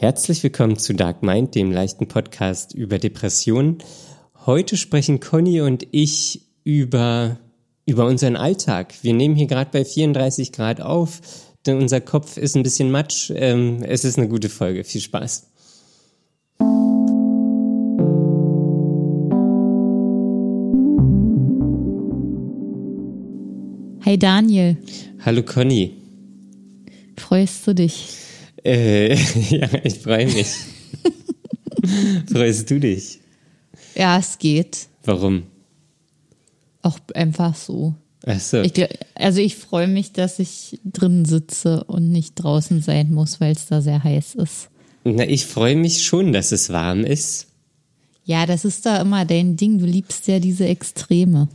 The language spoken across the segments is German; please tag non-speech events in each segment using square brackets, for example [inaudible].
Herzlich willkommen zu Dark Mind, dem leichten Podcast über Depressionen. Heute sprechen Conny und ich über, über unseren Alltag. Wir nehmen hier gerade bei 34 Grad auf, denn unser Kopf ist ein bisschen matsch. Ähm, es ist eine gute Folge. Viel Spaß. Hey Daniel. Hallo Conny. Freust du dich? Äh, [laughs] ja, ich freue mich. [laughs] Freust du dich? Ja, es geht. Warum? Auch einfach so. Ach so. Ich, also ich freue mich, dass ich drin sitze und nicht draußen sein muss, weil es da sehr heiß ist. Na, ich freue mich schon, dass es warm ist. Ja, das ist da immer dein Ding. Du liebst ja diese Extreme.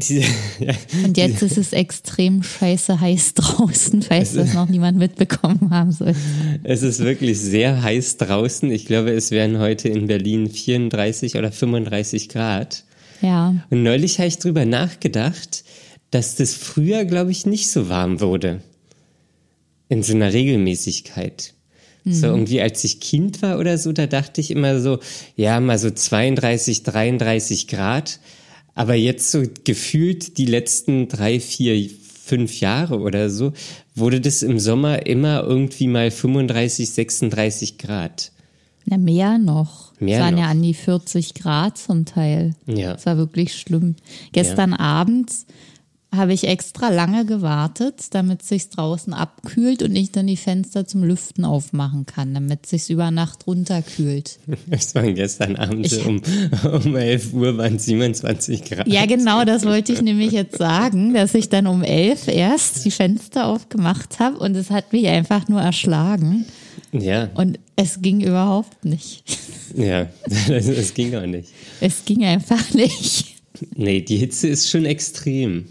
Diese, ja, [laughs] Und jetzt ist es extrem scheiße heiß [laughs] draußen, falls das noch niemand mitbekommen haben soll. Es ist wirklich sehr heiß draußen. Ich glaube, es wären heute in Berlin 34 oder 35 Grad. Ja. Und neulich habe ich drüber nachgedacht, dass das früher, glaube ich, nicht so warm wurde. In so einer Regelmäßigkeit. So irgendwie, als ich Kind war oder so, da dachte ich immer so, ja, mal so 32, 33 Grad. Aber jetzt so gefühlt die letzten drei, vier, fünf Jahre oder so, wurde das im Sommer immer irgendwie mal 35, 36 Grad. Na, mehr noch. Mehr es waren noch. ja an die 40 Grad zum Teil. Ja. Das war wirklich schlimm. Gestern Abend habe ich extra lange gewartet, damit sich's draußen abkühlt und ich dann die Fenster zum Lüften aufmachen kann, damit sich's über Nacht runterkühlt. [laughs] Es waren gestern Abend Ich- um, um 11 Uhr waren 27 Grad. Ja, genau, das wollte ich nämlich jetzt sagen, dass ich dann um elf erst die Fenster aufgemacht habe und es hat mich einfach nur erschlagen Ja, und es ging überhaupt nicht. ja, [laughs] das ging auch nicht. Es ging einfach nicht. Nee, die Hitze ist schon extrem.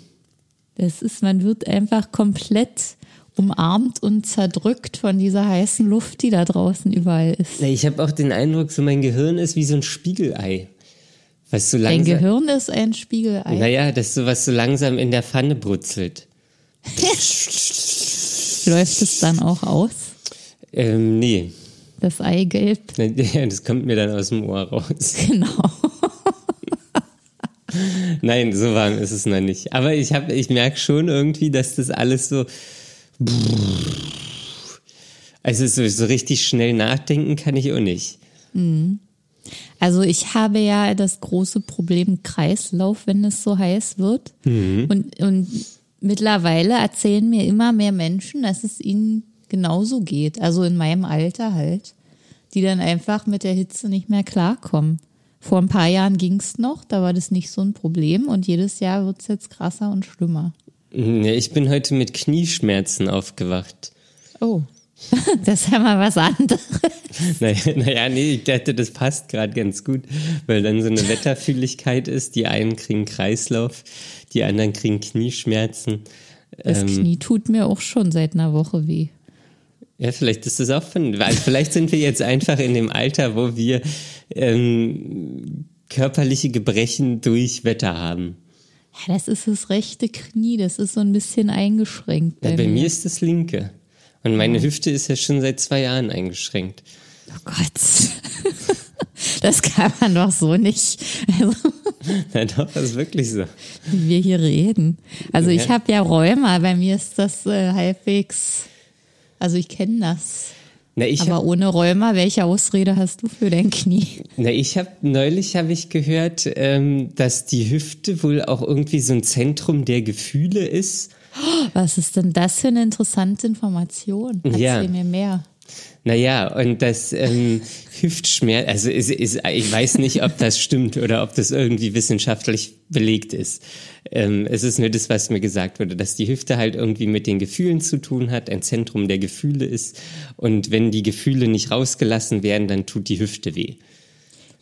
Das ist, man wird einfach komplett umarmt und zerdrückt von dieser heißen Luft, die da draußen überall ist. Ich habe auch den Eindruck, so mein Gehirn ist wie so ein Spiegelei. Was so Dein langsam, Gehirn ist ein Spiegelei. Naja, das so was so langsam in der Pfanne brutzelt. [laughs] Läuft es dann auch aus, Ähm, nee. das Eigelb? [laughs] Ja, Das kommt mir dann aus dem Ohr raus. Genau. Nein, so warm ist es noch nicht. Aber ich, hab- ich merke schon irgendwie, dass das alles so. Also so, so richtig schnell nachdenken kann ich auch nicht. Also ich habe ja das große Problem Kreislauf, wenn es so heiß wird. Und, und mittlerweile erzählen mir immer mehr Menschen, dass es ihnen genauso geht. Also in meinem Alter halt. Die dann einfach mit der Hitze nicht mehr klarkommen. Vor ein paar Jahren ging's noch, da war das nicht so ein Problem. Und jedes Jahr wird's jetzt krasser und schlimmer. Ja, ich bin heute mit Knieschmerzen aufgewacht. Oh. [laughs] Das ist ja mal was anderes. [laughs] Naja, naja, nee, ich dachte, das passt gerade ganz gut, weil dann so eine Wetterfühligkeit ist. Die einen kriegen Kreislauf, die anderen kriegen Knieschmerzen. Das Ähm, Knie tut mir auch schon seit einer Woche weh. Ja, vielleicht ist das auch von, weil vielleicht sind wir jetzt einfach in dem Alter, wo wir ähm, körperliche Gebrechen durch Wetter haben. Ja, das ist das rechte Knie, das ist so ein bisschen eingeschränkt. Ja, Bei, bei mir ist das linke. Und meine Hüfte ist ja schon seit zwei Jahren eingeschränkt. Oh Gott. [laughs] Das kann man doch so nicht, also, [laughs] Na doch, das ist wirklich so. wie wir hier reden. Also ich Ja. habe ja Rheuma, bei mir ist das äh, halbwegs, also ich kenne das. Na, Aber hab, ohne Rheuma, welche Ausrede hast du für dein Knie? na, ich habe neulich habe ich gehört, ähm, dass die Hüfte wohl auch irgendwie so ein Zentrum der Gefühle ist. Was ist denn das für eine interessante Information? Erzähl Ja. mir mehr. Naja, und das ähm, [laughs] Hüftschmerz, also ist, ist, ich weiß nicht, ob das stimmt oder ob das irgendwie wissenschaftlich belegt ist. Ähm, es ist nur das, was mir gesagt wurde, dass die Hüfte halt irgendwie mit den Gefühlen zu tun hat, ein Zentrum der Gefühle ist. Und wenn die Gefühle nicht rausgelassen werden, dann tut die Hüfte weh.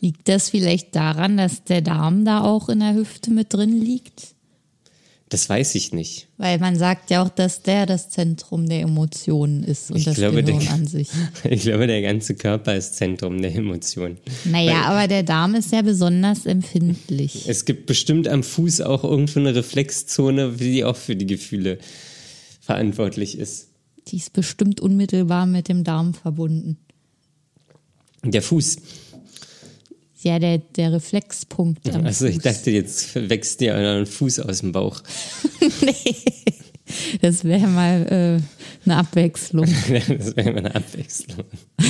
Liegt das vielleicht daran, dass der Darm da auch in der Hüfte mit drin liegt? Das weiß ich nicht. Weil man sagt ja auch, dass der das Zentrum der Emotionen ist und Ich das glaube, Gehirn der- an sich. [laughs] Ich glaube, der ganze Körper ist Zentrum der Emotionen. Naja, aber der Darm ist ja besonders empfindlich. Es gibt bestimmt am Fuß auch irgendwo eine Reflexzone, die auch für die Gefühle verantwortlich ist. Die ist bestimmt unmittelbar mit dem Darm verbunden. Der Fuß. Ja, der, der Reflexpunkt. Am Also ich Fuß. dachte, jetzt wächst dir ein Fuß aus dem Bauch. [laughs] nee. Das wäre mal äh, eine Abwechslung. [laughs] das wäre immer eine Abwechslung. [laughs]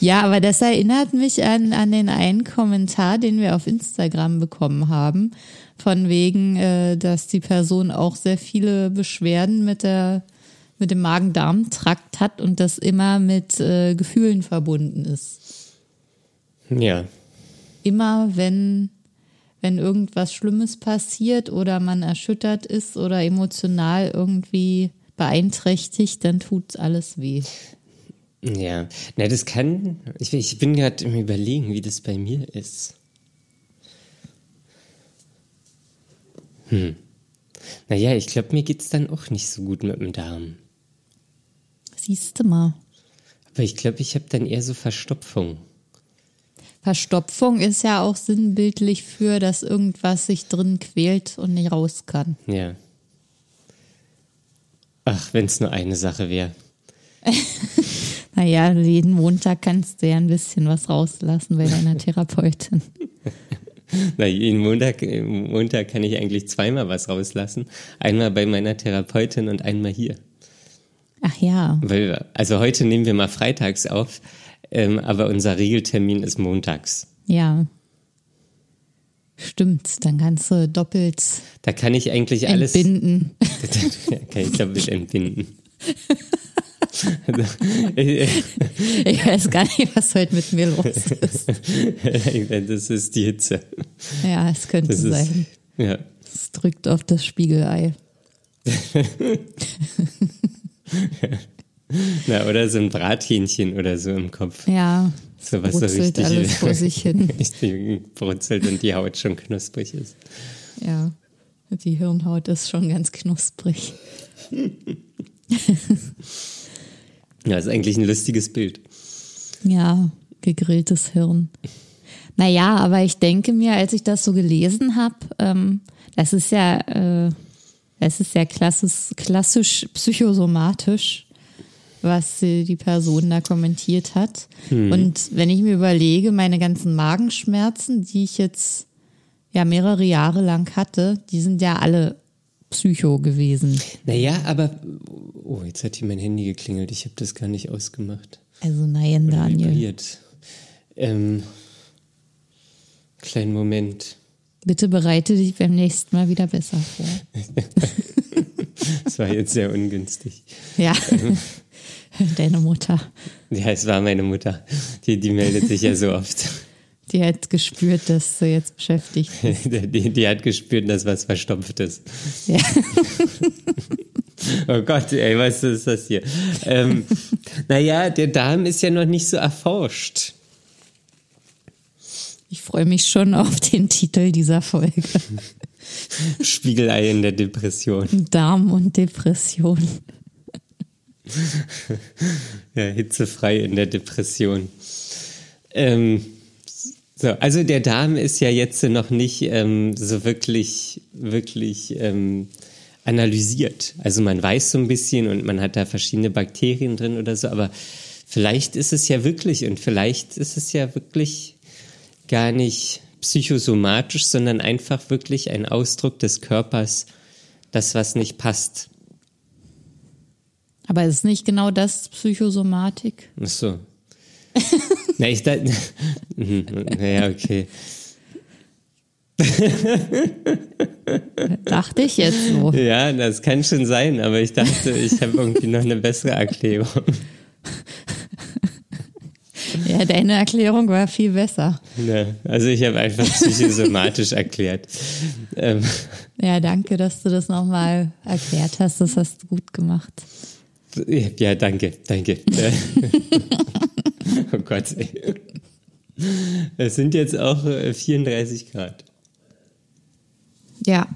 Ja, aber das erinnert mich an, an den einen Kommentar, den wir auf Instagram bekommen haben, von wegen, äh, dass die Person auch sehr viele Beschwerden mit der mit dem Magen-Darm-Trakt hat und das immer mit äh, Gefühlen verbunden ist. Ja. Immer wenn wenn irgendwas Schlimmes passiert oder man erschüttert ist oder emotional irgendwie beeinträchtigt, dann tut's alles weh. Ja, na, das kann. Ich, ich bin gerade im Überlegen, wie das bei mir ist. Hm. Naja, ich glaube, mir geht's dann auch nicht so gut mit dem Darm. Siehste mal. Aber ich glaube, ich habe dann eher so Verstopfung. Verstopfung ist ja auch sinnbildlich für, dass irgendwas sich drin quält und nicht raus kann. Ja. Ach, wenn es nur eine Sache wäre. [laughs] Naja, jeden Montag kannst du ja ein bisschen was rauslassen bei deiner [laughs] Therapeutin. Na, jeden Montag, Montag kann ich eigentlich zweimal was rauslassen. Einmal bei meiner Therapeutin und einmal hier. Ach ja, Weil, also heute nehmen wir mal freitags auf, ähm, aber unser Regeltermin ist montags. ja. Stimmt, dann kannst du doppelt Da kann ich eigentlich alles. entbinden. [laughs] kann ich doppelt entbinden. [laughs] Ich weiß gar nicht, was heute mit mir los ist. [laughs] das ist die Hitze. Ja, es könnte Das ist, sein. ja. Es drückt auf das Spiegelei. Na, oder so ein Brathähnchen oder so im Kopf. Ja, So was so richtig, alles vor sich hin. [laughs] richtig brutzelt und die Haut schon knusprig ist. Ja, die Hirnhaut ist schon ganz knusprig. Ja, ist eigentlich ein lustiges Bild. Ja, gegrilltes Hirn. Naja, aber ich denke mir, als ich das so gelesen habe, ähm, das ist ja, äh, das ist ja klassisch, klassisch psychosomatisch, was die Person da kommentiert hat. Und wenn ich mir überlege, meine ganzen Magenschmerzen, die ich jetzt ja mehrere Jahre lang hatte, die sind ja alle Psycho gewesen. Naja, aber. Oh, jetzt hat hier mein Handy geklingelt. Ich habe das gar nicht ausgemacht. Also nein, Oder Daniel. vibriert. Ähm, kleinen Moment. Bitte bereite dich beim nächsten Mal wieder besser vor. [laughs] Das war jetzt sehr ungünstig. Ja. [laughs] Deine Mutter, Ja, es war meine Mutter. Die, die meldet sich ja so [laughs] oft. die hat gespürt, dass du jetzt beschäftigt [laughs] bist. Die, die hat gespürt, dass was verstopft ist. Ja. Oh Gott, ey, was ist das hier? Ähm, naja, der Darm ist ja noch nicht so erforscht. Ich freue mich schon auf den Titel dieser Folge. Spiegelei in der Depression. Darm und Depression. [laughs] Ja, hitzefrei in der Depression. Ähm, so, also der Darm ist ja jetzt noch nicht ähm, so wirklich, wirklich ähm, analysiert. Also man weiß so ein bisschen und man hat da verschiedene Bakterien drin oder so, aber vielleicht ist es ja wirklich und vielleicht ist es ja wirklich gar nicht psychosomatisch, sondern einfach wirklich ein Ausdruck des Körpers, das was nicht passt. Aber ist nicht genau das Psychosomatik? Ach so. Na, ich dachte. [laughs] Naja, okay. [laughs] Dachte ich jetzt so. Ja, das kann schon sein, aber ich dachte, ich habe irgendwie noch eine bessere Erklärung. [laughs] Ja, deine Erklärung war viel besser. Ja, also ich habe einfach psychosomatisch erklärt. Ähm, Ja, danke, dass du das nochmal erklärt hast. Das hast du gut gemacht. Ja, danke, danke. Äh, [laughs] oh Gott. Ey. Es sind jetzt auch äh, 34 Grad. Ja,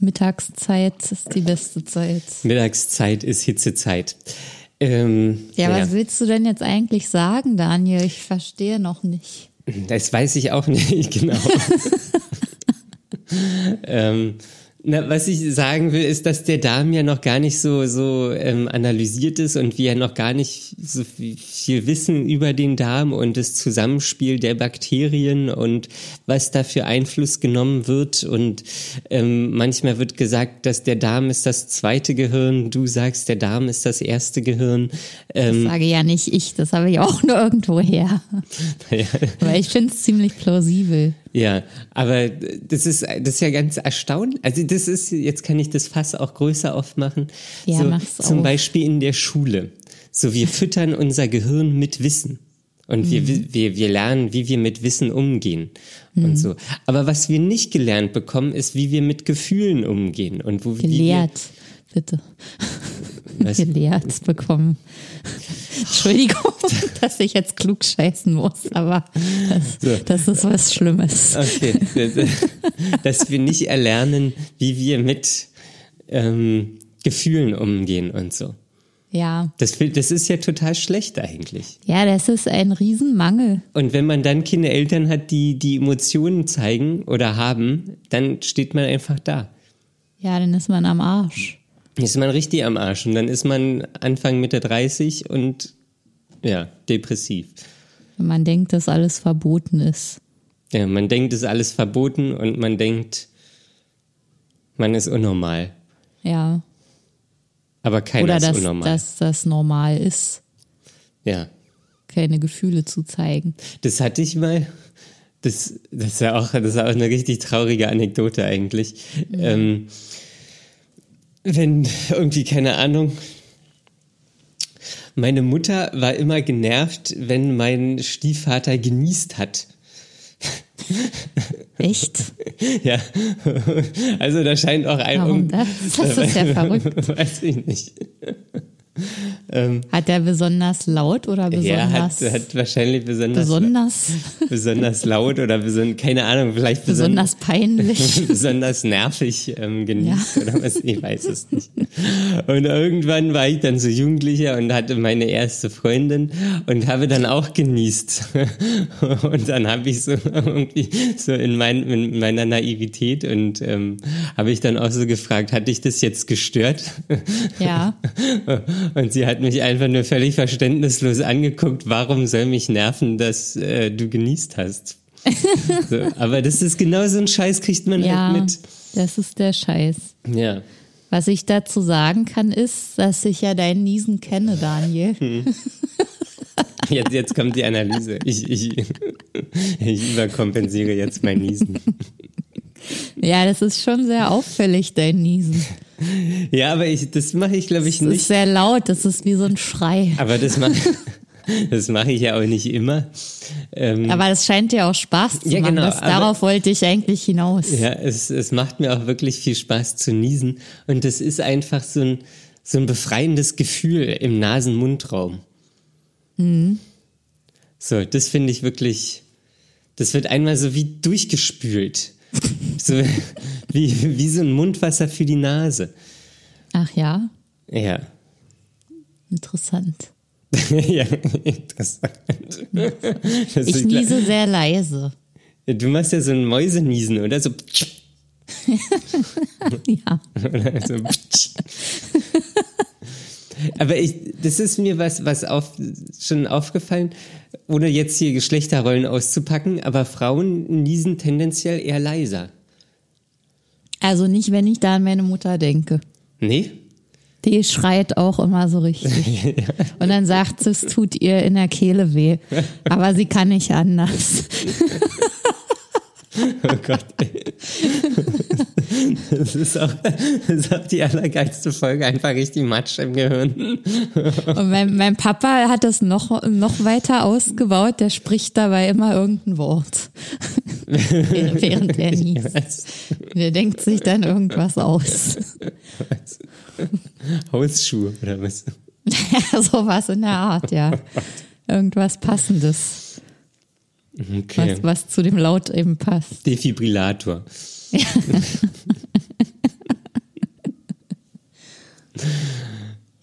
Mittagszeit ist die beste Zeit. Mittagszeit ist Hitzezeit. Ähm, Ja, was willst du denn jetzt eigentlich sagen, Daniel? Ich verstehe noch nicht. Das weiß ich auch [laughs] nicht genau. [laughs] ähm, Na, was ich sagen will, ist, dass der Darm ja noch gar nicht so, so ähm, analysiert ist und wir ja noch gar nicht so viel, wissen über den Darm und das Zusammenspiel der Bakterien und was da für Einfluss genommen wird. Und ähm, manchmal wird gesagt, dass der Darm ist das zweite Gehirn. Du sagst, der Darm ist das erste Gehirn. Ähm, das sage ja nicht ich, das habe ich auch [laughs] nur irgendwo her. [laughs] Ja. Aber ich finde es ziemlich plausibel. Ja, aber das ist, das ist ja ganz erstaunlich. Also das ist, jetzt kann ich das Fass auch größer aufmachen. Ja, so, mach's Zum auf. Beispiel in der Schule. So, wir füttern unser Gehirn mit Wissen. Und wir, mhm. wir, wir lernen, wie wir mit Wissen umgehen mhm. und so. Aber was wir nicht gelernt bekommen, ist, wie wir mit Gefühlen umgehen und wo Gelehrt, wir, bitte. Gelehrt bekommen. [laughs] Entschuldigung, [laughs] dass ich jetzt klug scheißen muss, aber das, so. das ist was Schlimmes. Okay. Dass wir nicht erlernen, wie wir mit ähm, Gefühlen umgehen und so. Ja. Das, das ist ja total schlecht eigentlich. Ja, das ist ein Riesenmangel. Und wenn man dann Kinder Eltern hat, die die Emotionen zeigen oder haben, dann steht man einfach da. Ja, dann ist man am Arsch ist man richtig am Arsch und dann ist man Anfang Mitte 30 und ja, depressiv. Man denkt, dass alles verboten ist. Ja, man denkt, es ist alles verboten und man denkt, man ist unnormal. Ja. Aber keiner Oder ist dass, unnormal. dass das normal ist. Ja. Keine Gefühle zu zeigen. Das hatte ich mal. Das, das ist ja auch, das ist auch eine richtig traurige Anekdote eigentlich. Mhm. Ähm, wenn irgendwie, keine Ahnung, meine Mutter war immer genervt, wenn mein Stiefvater genießt hat. Echt? [laughs] ja. Also da scheint auch ein. Warum das? Das ist ja verrückt. [laughs] Weiß ich nicht. Ähm, hat er besonders laut oder besonders? Er hat, hat wahrscheinlich besonders, besonders, [laughs] besonders laut oder besonders, keine Ahnung, vielleicht besonders, besonders peinlich. [laughs] besonders nervig ähm, genießt ja. oder was, ich weiß es nicht. Und irgendwann war ich dann so Jugendlicher und hatte meine erste Freundin und habe dann auch genießt. [laughs] Und dann habe ich so irgendwie so in, mein, in meiner Naivität und ähm, habe ich dann auch so gefragt, hat dich das jetzt gestört? Ja. Und sie hat mich einfach nur völlig verständnislos angeguckt, warum soll mich nerven, dass äh, du genießt hast. [laughs] so, aber das ist genau so ein Scheiß, kriegt man ja, halt mit. Das ist der Scheiß. Ja. Was ich dazu sagen kann, ist, dass ich ja deinen Niesen kenne, Daniel. Hm. Jetzt, jetzt kommt die Analyse. Ich, ich, ich überkompensiere jetzt mein Niesen. Ja, das ist schon sehr auffällig, dein Niesen. Ja, aber ich, das mache ich, glaube ich, nicht. Das ist sehr laut, das ist wie so ein Schrei. Aber das mache [laughs] das mache ich ja auch nicht immer. Ähm, aber es scheint dir auch Spaß zu ja, machen. Genau, das, darauf wollte ich eigentlich hinaus. Ja, es, es macht mir auch wirklich viel Spaß zu niesen. Und das ist einfach so ein, so ein befreiendes Gefühl im Nasen-Mundraum. Mhm. So, das finde ich wirklich, das wird einmal so wie durchgespült. [laughs] So, wie, wie so ein Mundwasser für die Nase. Ach ja? Ja. Interessant. [laughs] ja, interessant. Das ich niese sehr leise. Du machst ja so ein Mäuseniesen, oder? So. [laughs] [laughs] ja. Oder so. Aber ich, das ist mir was, was auf, schon aufgefallen, ohne jetzt hier Geschlechterrollen auszupacken, aber Frauen niesen tendenziell eher leiser. Also nicht, wenn ich da an meine Mutter denke. Nee? Die schreit auch immer so richtig. [laughs] Und dann sagt sie, es tut ihr in der Kehle weh. Aber sie kann nicht anders. [laughs] [laughs] Oh Gott. Das ist, auch, das ist auch die allergeilste Folge, einfach richtig Matsch im Gehirn. Und mein, mein Papa hat das noch, noch weiter ausgebaut, der spricht dabei immer irgendein Wort. [laughs] Während er niest. Der denkt sich dann irgendwas aus. Was? Hausschuhe oder was? [laughs] Ja, sowas in der Art, ja. Irgendwas Passendes. Okay. Was, was zu dem Laut eben passt. Defibrillator. Ja.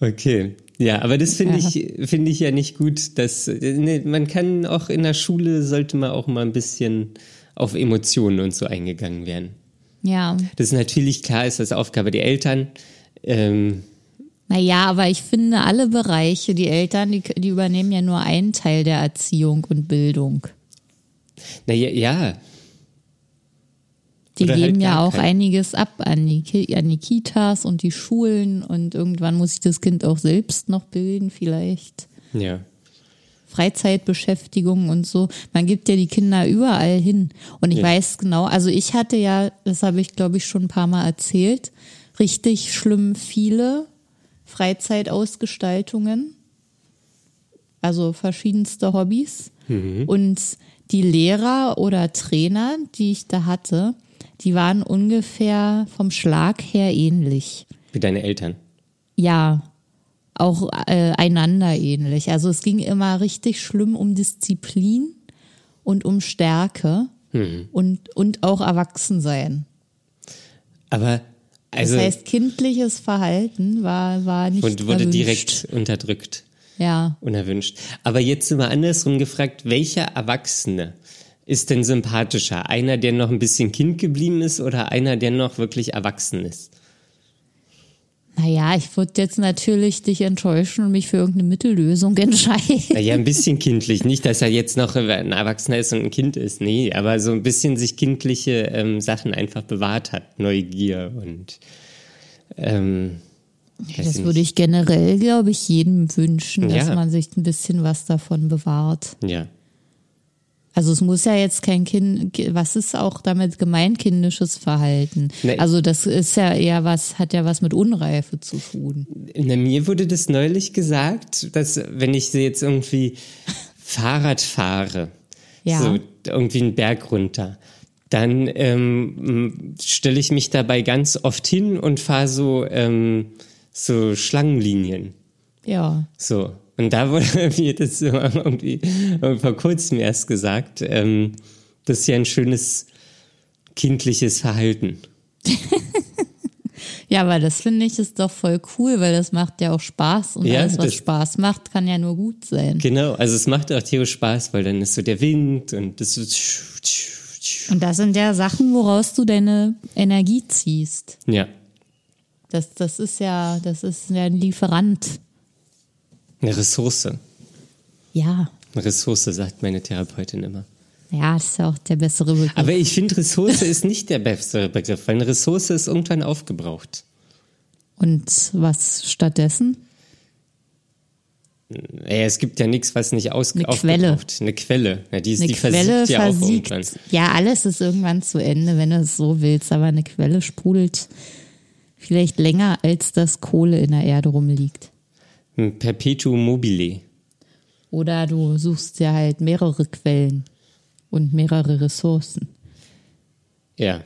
[laughs] okay. Ja, aber das finde ja. ich, finde ich ja nicht gut, dass, ne, man kann auch in der Schule sollte man auch mal ein bisschen auf Emotionen und so eingegangen werden. Ja. Das ist natürlich klar, ist das Aufgabe der Eltern. Ähm, Naja, aber ich finde, alle Bereiche, die Eltern, die, die übernehmen ja nur einen Teil der Erziehung und Bildung. Naja, ja, Die Oder halt geben ja gar auch keinen. einiges ab an die, an die Kitas und die Schulen und irgendwann muss sich das Kind auch selbst noch bilden, vielleicht. ja. Freizeitbeschäftigung und so. Man gibt ja die Kinder überall hin. Und ich Ja. weiß genau, also ich hatte ja, das habe ich glaube ich schon ein paar Mal erzählt, richtig schlimm viele Freizeitausgestaltungen. Also verschiedenste Hobbys. Und die Lehrer oder Trainer, die ich da hatte, die waren ungefähr vom Schlag her ähnlich. Wie deine Eltern. Ja, auch äh, einander ähnlich. Also es ging immer richtig schlimm um Disziplin und um Stärke und, und auch Erwachsensein. Aber, also, das heißt, kindliches Verhalten war, war nicht und wurde erwünscht. direkt unterdrückt, Ja, unerwünscht. Aber jetzt immer andersrum gefragt, welcher Erwachsene ist denn sympathischer? Einer, der noch ein bisschen Kind geblieben ist oder einer, der noch wirklich erwachsen ist? naja, ich würde jetzt natürlich dich enttäuschen und mich für irgendeine Mittellösung [laughs] entscheiden. Naja, ein bisschen kindlich. Nicht, dass er jetzt noch ein Erwachsener ist und ein Kind ist. Nee, aber so ein bisschen sich kindliche ähm, Sachen einfach bewahrt hat. Neugier und ähm, weiß Das würde ich generell, glaube ich, jedem wünschen, dass Ja. man sich ein bisschen was davon bewahrt. Ja. Also es muss ja jetzt kein Kind, was ist auch damit gemeint, kindisches Verhalten? Nee. Also das ist ja eher was, hat ja was mit Unreife zu tun. Na, mir wurde das neulich gesagt, dass wenn ich jetzt irgendwie Fahrrad fahre, Ja. so irgendwie einen Berg runter, dann ähm, stelle ich mich dabei ganz oft hin und fahre so, ähm, so Schlangenlinien. Ja. So. Und da wurde [laughs] mir das irgendwie vor kurzem erst gesagt, ähm, das ist ja ein schönes kindliches Verhalten. [laughs] Ja, aber das finde ich ist doch voll cool, weil das macht ja auch Spaß und Ja, alles, was Spaß macht, kann ja nur gut sein. Genau, also es macht auch Theo Spaß, weil dann ist so der Wind und das so Und das sind ja Sachen, woraus du deine Energie ziehst. ja, Das, das ist ja, das ist ja ein Lieferant. eine Ressource. Ja. Eine Ressource, sagt meine Therapeutin immer. Ja, das ist ja auch der bessere Begriff. Aber ich finde, Ressource ist nicht der bessere Begriff, weil eine Ressource ist irgendwann aufgebraucht. Und was stattdessen? Ja, es gibt ja nichts, was nicht aus Eine aufgebraucht. Eine Quelle. Ja, die, ist, Eine die Quelle versiegt ja auch versiegt. irgendwann. Ja, alles ist irgendwann zu Ende, wenn du es so willst. Aber eine Quelle sprudelt vielleicht länger, als das Kohle in der Erde rumliegt. Ein Perpetuum mobile. Oder du suchst ja halt mehrere Quellen und mehrere Ressourcen, Ja,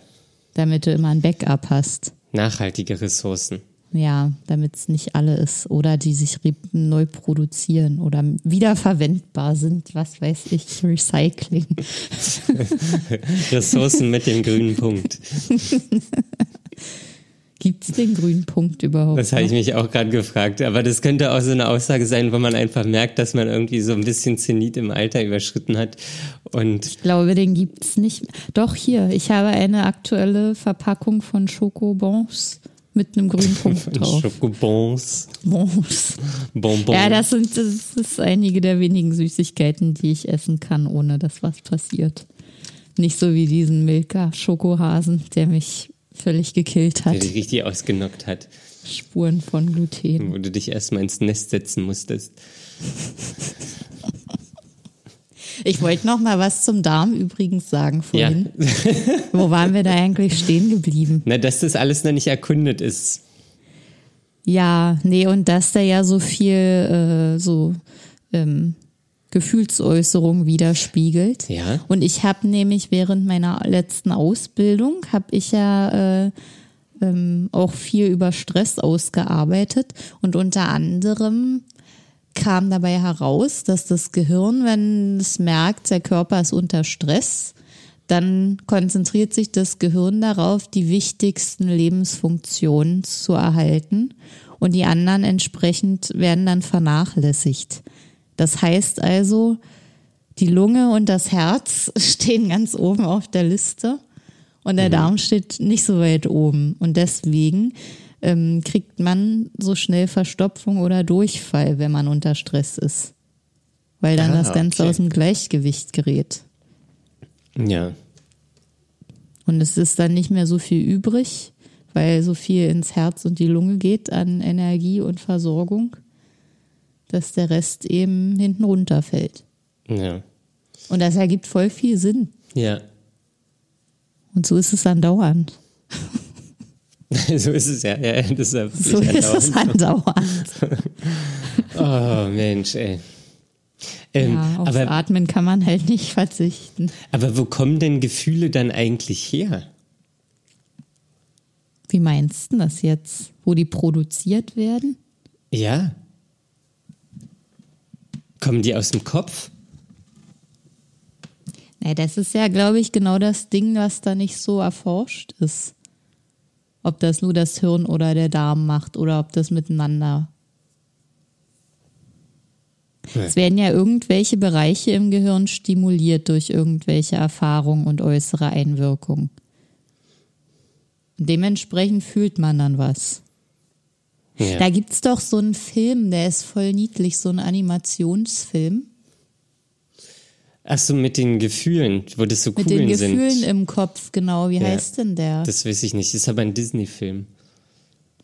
damit du immer ein Backup hast. nachhaltige Ressourcen. Ja, damit es nicht alle ist. Oder die sich neu produzieren oder wiederverwendbar sind, was weiß ich, [laughs] Recycling. [laughs] Ressourcen mit dem grünen Punkt. [laughs] Gibt es den grünen Punkt überhaupt? Das habe ich mich auch gerade gefragt. Aber das könnte auch so eine Aussage sein, wo man einfach merkt, dass man irgendwie so ein bisschen Zenit im Alter überschritten hat. Und Ich glaube, den gibt's nicht. Doch hier, ich habe eine aktuelle Verpackung von Schokobons mit einem grünen [laughs] Punkt drauf. Schokobons, Bons. Bonbons. Ja, das sind das ist einige der wenigen Süßigkeiten, die ich essen kann, ohne dass was passiert. Nicht so wie diesen Milka Schokohasen, der mich völlig gekillt der hat. dich richtig ausgenockt hat, Spuren von Gluten. wo du dich erstmal ins Nest setzen musstest. Ich wollte noch mal was zum Darm übrigens sagen vorhin. Wo waren wir da eigentlich stehen geblieben? Na, dass das alles noch nicht erkundet ist. Ja, nee, und dass der ja so viel äh, so ähm, Gefühlsäußerung widerspiegelt. Ja. Und ich habe nämlich während meiner letzten Ausbildung, habe ich ja äh, ähm, auch viel über Stress ausgearbeitet. Und unter anderem kam dabei heraus, dass das Gehirn, wenn es merkt, der Körper ist unter Stress, dann konzentriert sich das Gehirn darauf, die wichtigsten Lebensfunktionen zu erhalten und die anderen entsprechend werden dann vernachlässigt. Das heißt also, die Lunge und das Herz [laughs] stehen ganz oben auf der Liste Und der Darm steht nicht so weit oben. Und deswegen ähm, kriegt man so schnell Verstopfung oder Durchfall, wenn man unter Stress ist. Weil dann Ah, das Ganze okay. aus dem Gleichgewicht gerät. Ja. Und es ist dann nicht mehr so viel übrig, weil so viel ins Herz und die Lunge geht an Energie und Versorgung, dass der Rest eben hinten runterfällt. Ja. Und das ergibt voll viel Sinn. Ja. Und so ist es andauernd. [laughs] so ist es ja. ja das ist ja So ist es andauernd. [laughs] Oh, Mensch, ey. Ähm, Ja, aufs aber, Atmen kann man halt nicht verzichten. aber wo kommen denn Gefühle dann eigentlich her? Wie meinst du das jetzt? Wo die produziert werden? Ja. Kommen die aus dem Kopf? Nee, das ist ja, glaube ich, genau das Ding, was da nicht so erforscht ist. Ob das nur das Hirn oder der Darm macht oder ob das miteinander. Es werden ja irgendwelche Bereiche im Gehirn stimuliert durch irgendwelche Erfahrungen und äußere Einwirkungen. Dementsprechend fühlt man dann was. Ja. Da gibt's doch so einen Film, der ist voll niedlich, so ein Animationsfilm. Ach so, mit den Gefühlen, wo das so Mit Kugeln den Gefühlen sind. im Kopf, genau. Wie Ja. heißt denn der? Das weiß ich nicht. Ist aber ein Disney-Film.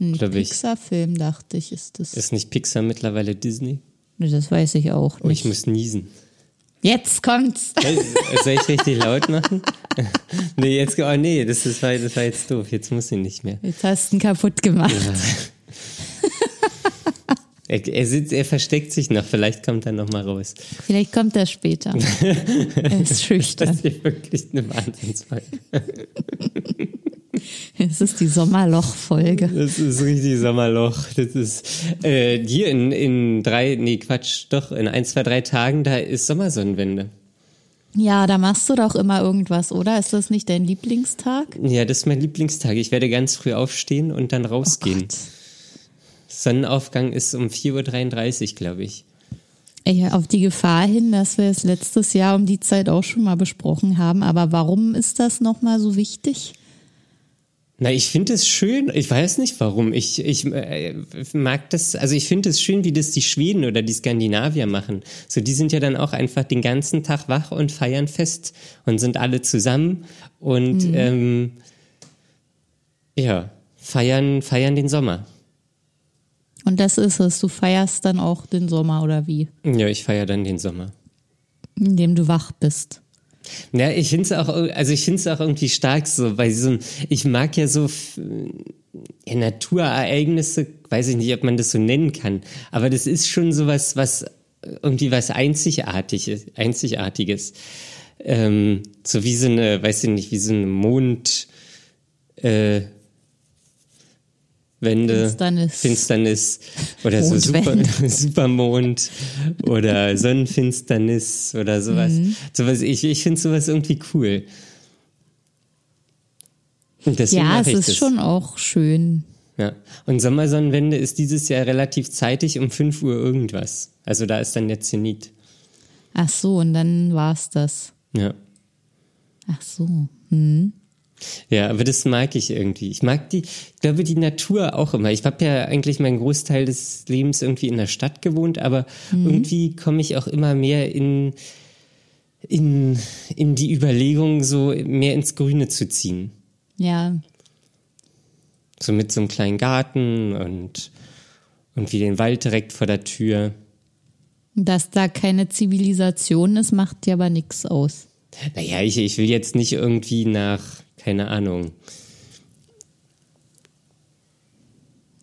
Ein. Pixar-Film, dachte ich, ist das. Ist nicht Pixar mittlerweile Disney? Nee, das weiß ich auch Oh, ich nicht. muss niesen. Jetzt kommt's. Soll ich richtig laut machen? [laughs] nee, jetzt, oh nee, das, ist, das war jetzt doof. Jetzt muss ich nicht mehr. Jetzt hast du ihn kaputt gemacht. Er, er, sitzt, er versteckt sich noch. Vielleicht kommt er noch mal raus. Vielleicht kommt er später. er ist [laughs] Das schüchtern. ist hier wirklich eine Wahnsinnsfolge. [laughs] Es ist die Sommerloch-Folge. Das ist richtig Sommerloch. Das ist äh, hier in, in drei, nee Quatsch, doch, in ein, zwei, drei Tagen, da ist Sommersonnenwende. Ja, da machst du doch immer irgendwas, oder? Ist das nicht dein Lieblingstag? Ja, das ist mein Lieblingstag. Ich werde ganz früh aufstehen und dann rausgehen. Gott. Sonnenaufgang ist um 4.33 Uhr, glaube ich. Ey, auf die Gefahr hin, dass wir es letztes Jahr um die Zeit auch schon mal besprochen haben. Aber warum ist das nochmal so wichtig? Na, ich finde es schön. Ich weiß nicht warum. Ich, ich äh, mag das, also ich finde es schön, wie das die Schweden oder die Skandinavier machen. So, die sind ja dann auch einfach den ganzen Tag wach und feiern fest und sind alle zusammen und ähm, ja, feiern, feiern den Sommer. Und das ist es. Du feierst dann auch den Sommer oder wie? Ja, ich feiere dann den Sommer. Indem du wach bist. Ja, ich finde es auch, also ich finde es auch irgendwie stark so, weil so, ich mag ja so ja, Naturereignisse, weiß ich nicht, ob man das so nennen kann, aber das ist schon sowas, was irgendwie was Einzigartiges, Einzigartiges. Ähm, so wie so eine, weiß ich nicht, wie so eine Mond, äh, Wende, Finsternis. Finsternis oder so Super. [laughs] Supermond oder [laughs] Sonnenfinsternis oder sowas. Mhm. sowas ich ich finde sowas irgendwie cool. Deswegen Ja, es ist das. schon auch schön. Ja. Und Sommersonnenwende ist dieses Jahr relativ zeitig um 5 Uhr irgendwas. Also da ist dann der Zenit. Ach so, und dann war's das. Ja. Ach so. Hm. Ja, aber das mag ich irgendwie. Ich mag die, ich glaube, die Natur auch immer. Ich habe ja eigentlich meinen Großteil des Lebens irgendwie in der Stadt gewohnt, aber irgendwie komme ich auch immer mehr in, in, in die Überlegung, so mehr ins Grüne zu ziehen. Ja, So mit so einem kleinen Garten und irgendwie den Wald direkt vor der Tür. dass da keine Zivilisation ist, macht dir aber nichts aus. Naja, ich, ich will jetzt nicht irgendwie nach, keine Ahnung,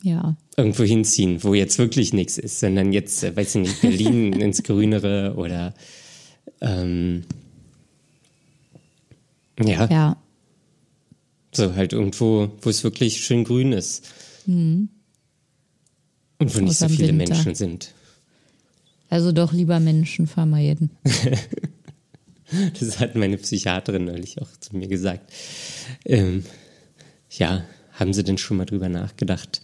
Ja. irgendwo hinziehen, wo jetzt wirklich nichts ist, sondern jetzt, äh, weiß ich nicht, Berlin [laughs] ins Grünere oder ähm, ja, Ja. so halt irgendwo, wo es wirklich schön grün ist. Und wo nicht so viele Winter. Menschen sind. Also doch lieber Menschen vermeiden. [laughs] [laughs] Das hat meine Psychiaterin neulich auch zu mir gesagt. Ähm, ja, haben Sie denn schon mal drüber nachgedacht,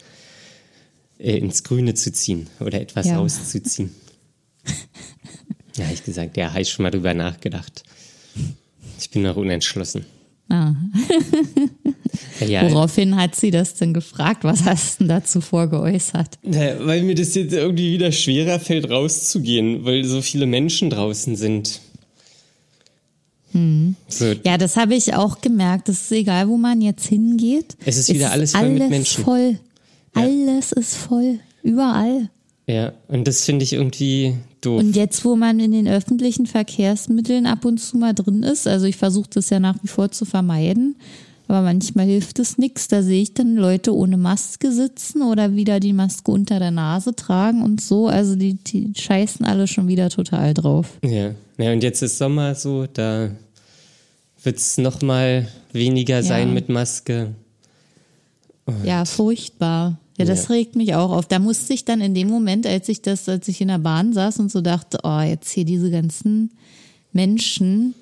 äh, ins Grüne zu ziehen oder etwas Ja. rauszuziehen? [laughs] ja, ich gesagt, ja, habe ich schon mal drüber nachgedacht. Ich bin noch unentschlossen. Ah. [laughs] Ja, Woraufhin hat sie das denn gefragt? Was hast du denn dazu vorgeäußert? Weil mir das jetzt irgendwie wieder schwerer fällt, rauszugehen, weil so viele Menschen draußen sind. So, Ja, das habe ich auch gemerkt. Es ist egal, wo man jetzt hingeht. Es ist wieder alles voll mit Menschen. Voll. Alles ist voll. Überall. ja, und das finde ich irgendwie doof. Und jetzt, wo man in den öffentlichen Verkehrsmitteln ab und zu mal drin ist, also ich versuche das ja nach wie vor zu vermeiden, aber manchmal hilft es nichts. Da sehe ich dann Leute ohne Maske sitzen oder wieder die Maske unter der Nase tragen und so. Also die, die scheißen alle schon wieder total drauf. ja. ja, und jetzt ist Sommer so, da wird es nochmal weniger sein Ja. mit Maske. Ja, furchtbar. Ja, das Ja. regt mich auch auf. Da musste ich dann in dem Moment, als ich das, als ich in der Bahn saß und so dachte, oh, jetzt hier diese ganzen Menschen,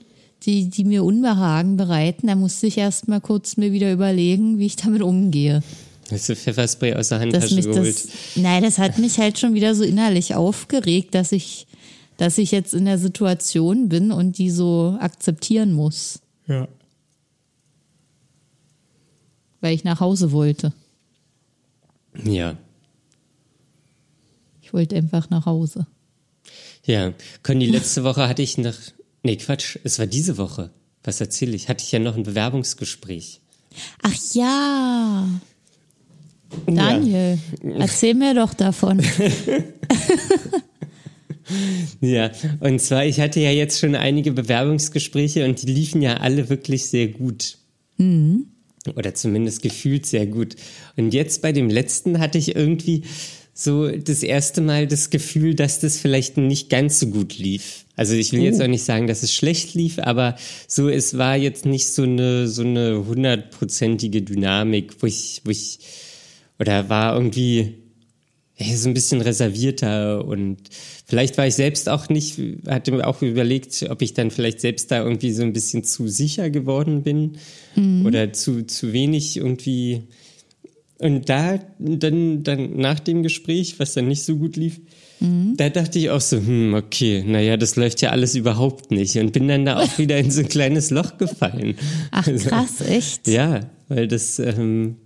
die, die mir Unbehagen bereiten, da musste ich erst mal kurz mir wieder überlegen, wie ich damit umgehe. Hast du Pfefferspray aus der Handtasche mich geholt? das, nein, das hat mich halt schon wieder so innerlich aufgeregt, dass ich, dass ich jetzt in der Situation bin und die so akzeptieren muss, Ja. weil ich nach Hause wollte. Ja. Ich wollte einfach nach Hause. Ja. Conny, letzte Woche hatte ich noch. Nee, Quatsch, es war diese Woche. Was erzähle ich? Hatte ich ja noch ein Bewerbungsgespräch. Ach ja. Daniel, erzähl mir doch davon. [laughs] Ja, und zwar, ich hatte ja jetzt schon einige Bewerbungsgespräche und die liefen ja alle wirklich sehr gut. Oder zumindest gefühlt sehr gut. Und jetzt bei dem letzten hatte ich irgendwie so das erste Mal das Gefühl, dass das vielleicht nicht ganz so gut lief. Also ich will jetzt auch nicht sagen, dass es schlecht lief, aber so, es war jetzt nicht so eine, so eine hundertprozentige Dynamik, wo ich, wo ich, oder war irgendwie, ja, so ein bisschen reservierter und vielleicht war ich selbst auch nicht, hatte mir auch überlegt, ob ich dann vielleicht selbst da irgendwie so ein bisschen zu sicher geworden bin oder zu, zu wenig irgendwie. Und da, dann, dann nach dem Gespräch, was dann nicht so gut lief, da dachte ich auch so, hm, okay, naja, das läuft ja alles überhaupt nicht und bin dann da auch [laughs] wieder in so ein kleines Loch gefallen. Ach krass, echt? Ja, weil das, ähm,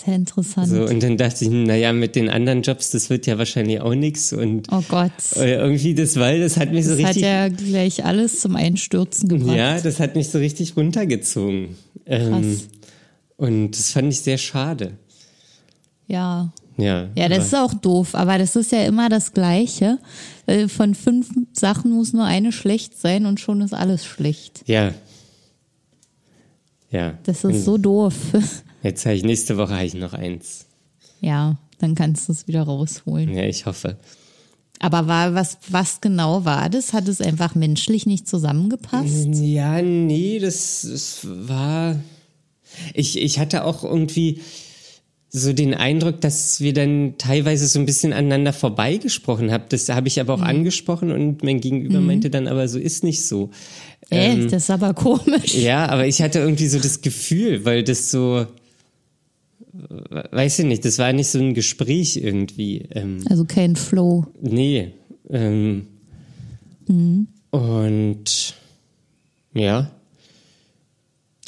Das ja interessant. so, und dann dachte ich, naja, mit den anderen Jobs, das wird ja wahrscheinlich auch nichts. Und oh Gott. äh, irgendwie das, weil das hat mich so Das hat richtig. ja gleich alles zum Einstürzen gebracht. Ja, das hat mich so richtig runtergezogen. Ähm, Krass. und das fand ich sehr schade. Ja. Ja, Ja, das ist auch doof, aber das ist ja immer das Gleiche. Äh, Von fünf Sachen muss nur eine schlecht sein und schon ist alles schlecht. ja. Ja. Das ist so doof. [laughs] Jetzt habe ich nächste Woche habe ich noch eins. Ja, dann kannst du es wieder rausholen. Ja, ich hoffe. Aber war was, was genau war das? Hat es einfach menschlich nicht zusammengepasst? Ja, nee, das, das war. Ich, ich hatte auch irgendwie so den Eindruck, dass wir dann teilweise so ein bisschen aneinander vorbeigesprochen haben. Das habe ich aber auch Mhm. angesprochen und mein Gegenüber meinte dann aber so ist nicht so. Echt? Das ist aber komisch. Ähm, Ja, aber ich hatte irgendwie so das Gefühl, weil das so, weiß ich nicht, das war nicht so ein Gespräch irgendwie. Ähm, Also kein Flow. nee. Ähm, Mhm. Und ja,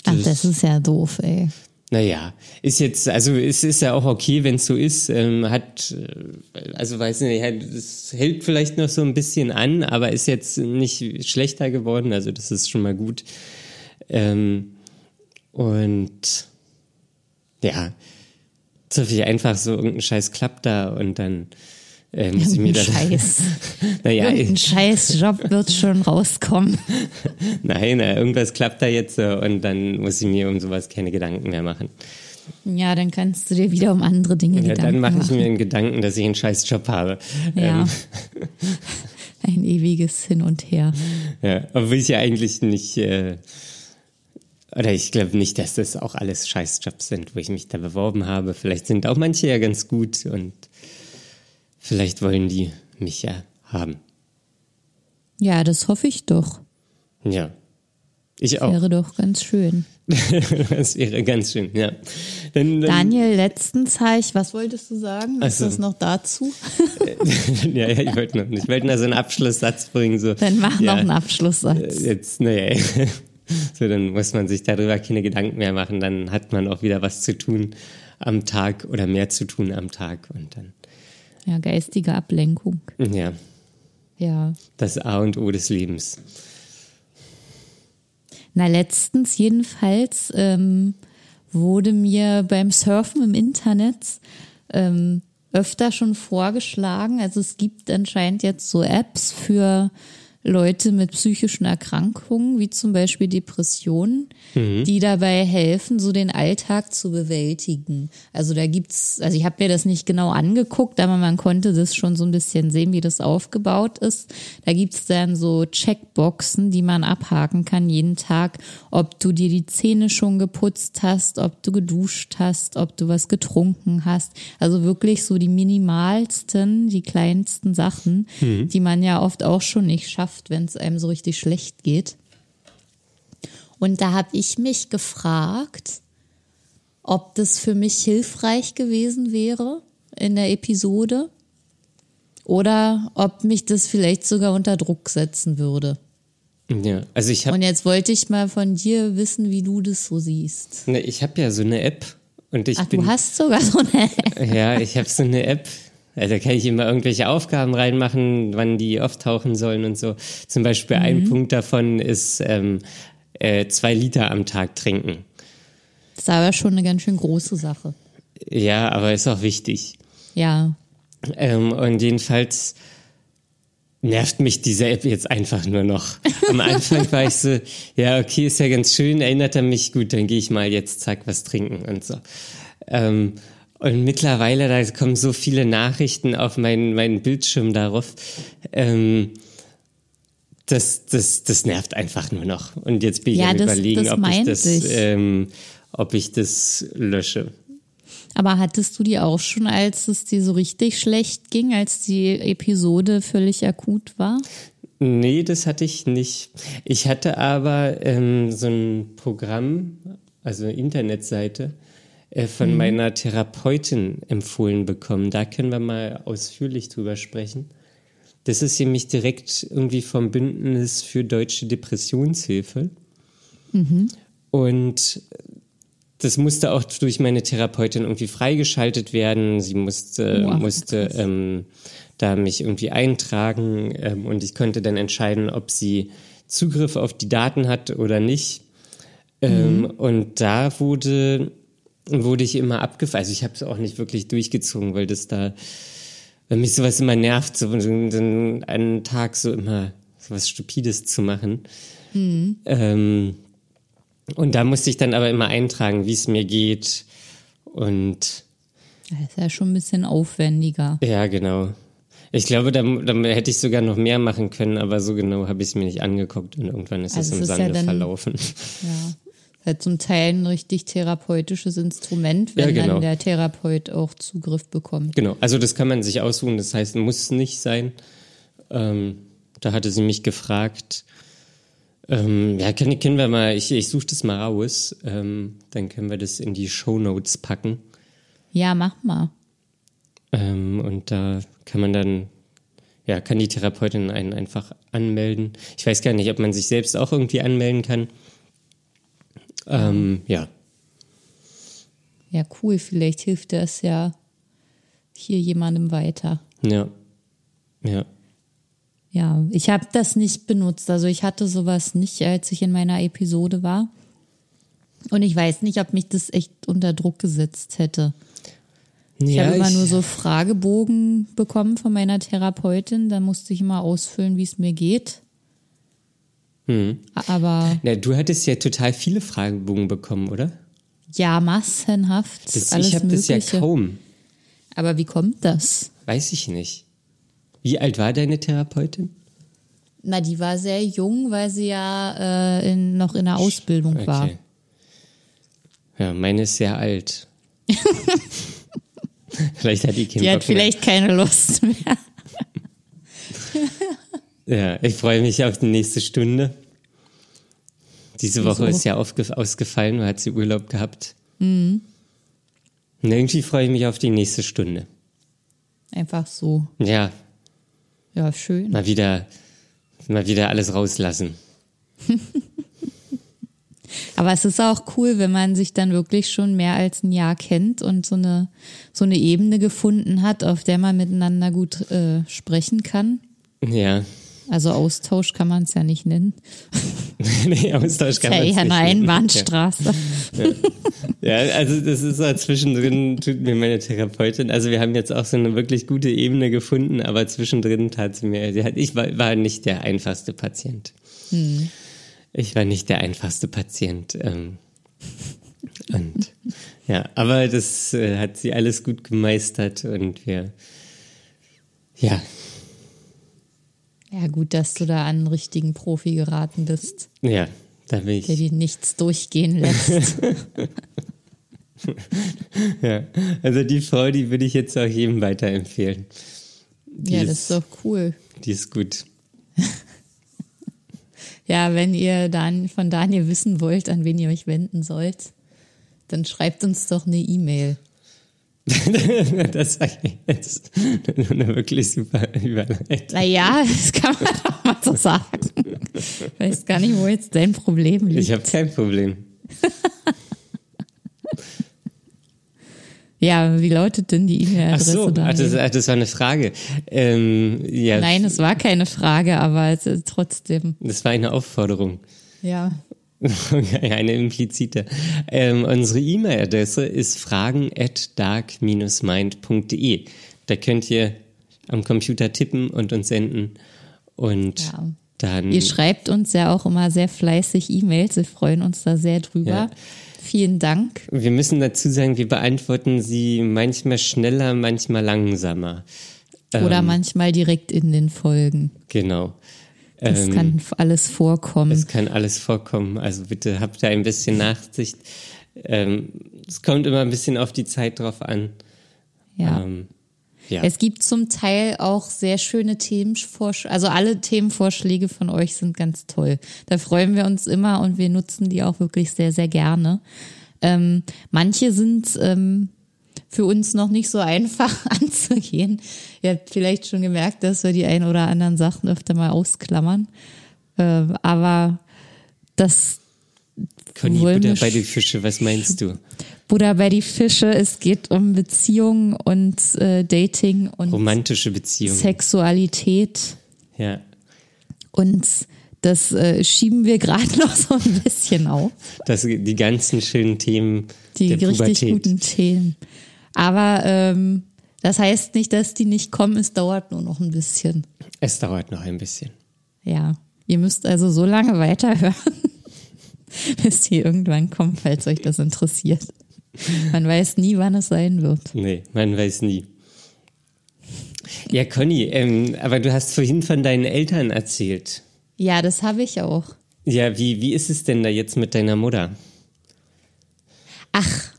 Ach, Das- das ist ja doof, ey. naja, ist jetzt, also es ist ja auch okay, wenn es so ist. Ähm, hat, äh, also weiß nicht, halt, es hält vielleicht noch so ein bisschen an, aber ist jetzt nicht schlechter geworden, also das ist schon mal gut. Ähm, und ja, so viel einfach so irgendein Scheiß klappt da und dann äh, muss ich mir Irgendein da. [laughs] Scheiß. Naja, Irgendein Scheißjob wird schon rauskommen. [laughs] nein, na, irgendwas klappt da jetzt so und dann muss ich mir um sowas keine Gedanken mehr machen. Ja, dann kannst du dir wieder um andere Dinge Ja, Gedanken dann mache ich machen. mir einen Gedanken, dass ich einen scheiß Job habe. Ja. Ähm, [laughs] Ein ewiges Hin und Her. ja, obwohl ich ja eigentlich nicht, äh, oder ich glaube nicht, dass das auch alles Scheißjobs sind, wo ich mich da beworben habe. Vielleicht sind auch manche ja ganz gut und vielleicht wollen die mich ja haben. Ja, das hoffe ich doch. Ja. Ich auch. Wäre doch ganz schön. [laughs] das wäre ganz schön, ja. Dann, dann, Daniel, letztens habe ich, was wolltest du sagen? Ist Ach so. das noch dazu? [laughs] ja, ja, ich wollte noch nicht. Ich wollte noch so einen Abschlusssatz bringen. So, Dann mach ja, noch einen Abschlusssatz. Jetzt, naja, So, dann muss man sich darüber keine Gedanken mehr machen. Dann hat man auch wieder was zu tun am Tag oder mehr zu tun am Tag und dann. Ja, geistige Ablenkung. Ja. Ja. Das A und O des Lebens. Na, letztens jedenfalls ähm, wurde mir beim Surfen im Internet ähm, öfter schon vorgeschlagen. Also es gibt anscheinend jetzt so Apps für Leute mit psychischen Erkrankungen, wie zum Beispiel Depressionen, mhm. die dabei helfen, so den Alltag zu bewältigen. Also da gibt's, also ich habe mir das nicht genau angeguckt, aber man konnte das schon so ein bisschen sehen, wie das aufgebaut ist. Da gibt's dann so Checkboxen, die man abhaken kann jeden Tag, ob du dir die Zähne schon geputzt hast, ob du geduscht hast, ob du was getrunken hast. Also wirklich so die minimalsten, die kleinsten Sachen, mhm. die man ja oft auch schon nicht schafft schafft, wenn es einem so richtig schlecht geht. Und da habe ich mich gefragt, ob das für mich hilfreich gewesen wäre in der Episode oder ob mich das vielleicht sogar unter Druck setzen würde. Ja, also ich habe. Und jetzt wollte ich mal von dir wissen, wie du das so siehst. Ne, ich habe ja so eine App und ich Ach, bin. du hast sogar so eine App. [laughs] Ja, ich habe so eine App, also kann ich immer irgendwelche Aufgaben reinmachen, wann die auftauchen sollen und so. Zum Beispiel mhm. ein Punkt davon ist ähm, äh, zwei Liter am Tag trinken. Das ist aber schon eine ganz schön große Sache. Ja, aber ist auch wichtig. Ja. Ähm, und jedenfalls nervt mich diese App jetzt einfach nur noch. Am Anfang war ich so, ja, okay, ist ja ganz schön, erinnert er mich, gut, dann gehe ich mal jetzt, zack, was trinken und so. Ähm, und mittlerweile, da kommen so viele Nachrichten auf meinen, meinen Bildschirm darauf. Ähm, das, das, das nervt einfach nur noch. Und jetzt bin ich ja, am das, überlegen, das ob, ich das, ich. Ähm, ob ich das lösche. Aber hattest du die auch schon, als es dir so richtig schlecht ging, als die Episode völlig akut war? Nee, das hatte ich nicht. Ich hatte aber ähm, so ein Programm, also eine Internetseite, äh, von mhm. meiner Therapeutin empfohlen bekommen. Da können wir mal ausführlich drüber sprechen. Das ist nämlich direkt irgendwie vom Bündnis für deutsche Depressionshilfe. Mhm. Und das musste auch durch meine Therapeutin irgendwie freigeschaltet werden. Sie musste, wow, musste ähm, da mich irgendwie eintragen ähm, und ich konnte dann entscheiden, ob sie Zugriff auf die Daten hat oder nicht. Ähm, mhm. Und da wurde wurde ich immer abgefallen. Also ich habe es auch nicht wirklich durchgezogen, weil das da, weil mich sowas immer nervt, so dann einen Tag so immer so was Stupides zu machen. Mhm. Ähm, und da musste ich dann aber immer eintragen, wie es mir geht. Und das ist ja schon ein bisschen aufwendiger. Ja, genau. Ich glaube, da, da hätte ich sogar noch mehr machen können, aber so genau habe ich es mir nicht angeguckt und irgendwann ist also es im Sande ja dann, verlaufen. Ja zum Teil ein richtig therapeutisches Instrument, wenn ja, genau. dann der Therapeut auch Zugriff bekommt. Genau, also das kann man sich aussuchen, das heißt, muss nicht sein. Ähm, da hatte sie mich gefragt, ähm, ja, können, können wir mal, ich, ich suche das mal raus, ähm, dann können wir das in die Show Notes packen. Ja, mach mal. Ähm, und da kann man dann, ja, kann die Therapeutin einen einfach anmelden. Ich weiß gar nicht, ob man sich selbst auch irgendwie anmelden kann. Ähm, ja. Ja, cool. Vielleicht hilft das ja hier jemandem weiter. Ja. Ja. Ja, ich habe das nicht benutzt. Also ich hatte sowas nicht, als ich in meiner Episode war. Und ich weiß nicht, ob mich das echt unter Druck gesetzt hätte. Ich ja, habe immer ich, nur so Fragebogen bekommen von meiner Therapeutin. Da musste ich immer ausfüllen, wie es mir geht. Hm. Aber. Na, du hattest ja total viele Fragebogen bekommen, oder? Ja, massenhaft. Das, ich habe das ja kaum. Aber wie kommt das? Weiß ich nicht. Wie alt war deine Therapeutin? Na, die war sehr jung, weil sie ja äh, in, noch in der Ausbildung okay. war. Ja, meine ist sehr alt. [laughs] vielleicht hat die keinen Die hat vielleicht keine Lust mehr. [laughs] Ja, ich freue mich auf die nächste Stunde. Diese Woche ist ja ausgefallen, weil hat sie Urlaub gehabt. Mhm. Und irgendwie freue ich mich auf die nächste Stunde. Einfach so. Ja. Ja, schön. Mal wieder, mal wieder alles rauslassen. [laughs] Aber es ist auch cool, wenn man sich dann wirklich schon mehr als ein Jahr kennt und so eine, so eine Ebene gefunden hat, auf der man miteinander gut äh, sprechen kann. Ja. Also Austausch kann man es ja nicht nennen. [laughs] nee, Austausch kann ja man eher eine Einbahnstraße. Ja. ja, also das ist so zwischendrin, tut mir meine Therapeutin, also wir haben jetzt auch so eine wirklich gute Ebene gefunden, aber zwischendrin tat sie mir, sie hat, ich war, war nicht der einfachste Patient. Hm. Ich war nicht der einfachste Patient. Ähm, und ja, aber das äh, hat sie alles gut gemeistert und wir, ja, ja, gut, dass du da an einen richtigen Profi geraten bist. Ja, da bin ich. Der dir nichts durchgehen lässt. [laughs] ja, also die Frau, die würde ich jetzt auch jedem weiterempfehlen. Die ja, das ist doch cool. Die ist gut. [laughs] ja, wenn ihr dann von Daniel wissen wollt, an wen ihr euch wenden sollt, dann schreibt uns doch eine E-Mail. [laughs] das war jetzt eine wirklich super Überleitung. Naja, das kann man doch mal so sagen. Ich weiß gar nicht, wo jetzt dein Problem liegt. Ich habe kein Problem. [laughs] ja, wie lautet denn die E-Mail-Adresse? Ach so, das, das war eine Frage. Ähm, ja. Nein, es war keine Frage, aber trotzdem. Das war eine Aufforderung. Ja. Eine implizite. Ähm, unsere E-Mail-Adresse ist fragen at dark-mind.de. Da könnt ihr am Computer tippen und uns senden. Und ja. dann. Ihr schreibt uns ja auch immer sehr fleißig E-Mails. Wir freuen uns da sehr drüber. Ja. Vielen Dank. Wir müssen dazu sagen, wir beantworten sie manchmal schneller, manchmal langsamer. Oder ähm, manchmal direkt in den Folgen. Genau. Das ähm, kann alles vorkommen. Es kann alles vorkommen. Also bitte habt da ein bisschen Nachsicht. Ähm, es kommt immer ein bisschen auf die Zeit drauf an. Ja. Ähm, ja. Es gibt zum Teil auch sehr schöne Themenvorschläge. Also alle Themenvorschläge von euch sind ganz toll. Da freuen wir uns immer und wir nutzen die auch wirklich sehr, sehr gerne. Ähm, manche sind ähm, für uns noch nicht so einfach [laughs] anzugehen. Ihr habt vielleicht schon gemerkt, dass wir die ein oder anderen Sachen öfter mal ausklammern. Äh, aber das. Conny, Buddha bei die Fische, was meinst du? Buddha bei die Fische, es geht um Beziehungen und äh, Dating und romantische Beziehungen. Sexualität. Ja. Und das äh, schieben wir gerade [laughs] noch so ein bisschen auf. Das, die ganzen schönen Themen. Die richtig Pubertät. guten Themen. Aber ähm, das heißt nicht, dass die nicht kommen, es dauert nur noch ein bisschen. Es dauert noch ein bisschen. Ja, ihr müsst also so lange weiterhören, [laughs] bis die irgendwann kommen, falls euch das interessiert. Man weiß nie, wann es sein wird. Nee, man weiß nie. Ja, Conny, ähm, aber du hast vorhin von deinen Eltern erzählt. Ja, das habe ich auch. Ja, wie, wie ist es denn da jetzt mit deiner Mutter? Ach,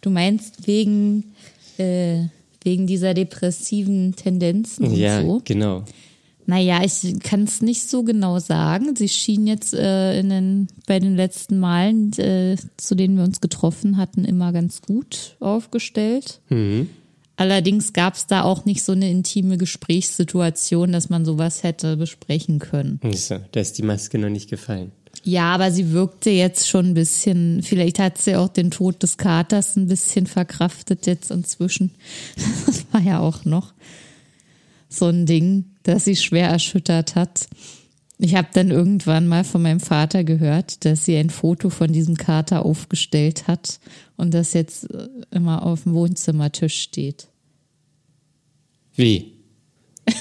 du meinst wegen äh, wegen dieser depressiven Tendenzen und ja, so. Ja, genau. Naja, ich kann es nicht so genau sagen. Sie schien jetzt äh, in den, bei den letzten Malen, äh, zu denen wir uns getroffen hatten, immer ganz gut aufgestellt. Mhm. Allerdings gab es da auch nicht so eine intime Gesprächssituation, dass man sowas hätte besprechen können. Da ist die Maske noch nicht gefallen. Ja, aber sie wirkte jetzt schon ein bisschen, vielleicht hat sie auch den Tod des Katers ein bisschen verkraftet jetzt inzwischen. [laughs] Das war ja auch noch so ein Ding, das sie schwer erschüttert hat. Ich habe dann irgendwann mal von meinem Vater gehört, dass sie ein Foto von diesem Kater aufgestellt hat und das jetzt äh, immer auf dem Wohnzimmertisch steht. Wie? [laughs]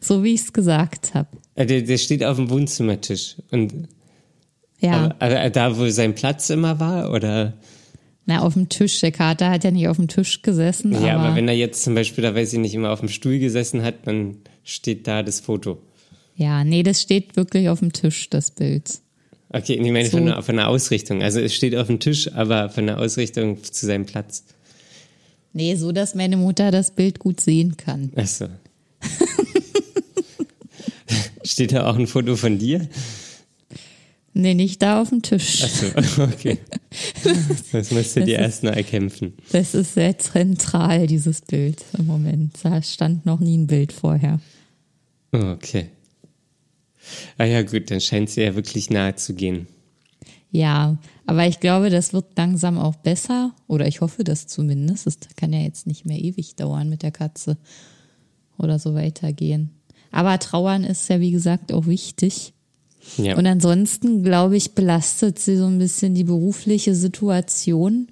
so wie ich es gesagt habe. Äh, der, der steht auf dem Wohnzimmertisch und ja. Aber, da, wo sein Platz immer war, oder? Na, auf dem Tisch. Der Kater hat ja nicht auf dem Tisch gesessen. Ja, aber, aber wenn er jetzt zum Beispiel, da weiß ich nicht, immer auf dem Stuhl gesessen hat, dann steht da das Foto. Ja, nee, das steht wirklich auf dem Tisch, das Bild. Okay, ich meine so. von, der, von der Ausrichtung. Also es steht auf dem Tisch, aber von der Ausrichtung zu seinem Platz. Nee, so, dass meine Mutter das Bild gut sehen kann. Ach so. [laughs] steht da auch ein Foto von dir? Nee, nicht da auf dem Tisch. Achso, [laughs] okay. [laughs] Das musst du dir erst noch erkämpfen. Das ist sehr zentral, dieses Bild im Moment. Da stand noch nie ein Bild vorher. Okay. Ah ja, gut, dann scheint es ja wirklich nahe zu gehen. Ja, aber ich glaube, das wird langsam auch besser. Oder ich hoffe das zumindest. Das kann ja jetzt nicht mehr ewig dauern mit der Katze. Oder so weitergehen. Aber Trauern ist ja, wie gesagt, auch wichtig. Ja. Und ansonsten, glaube ich, belastet sie so ein bisschen die berufliche Situation.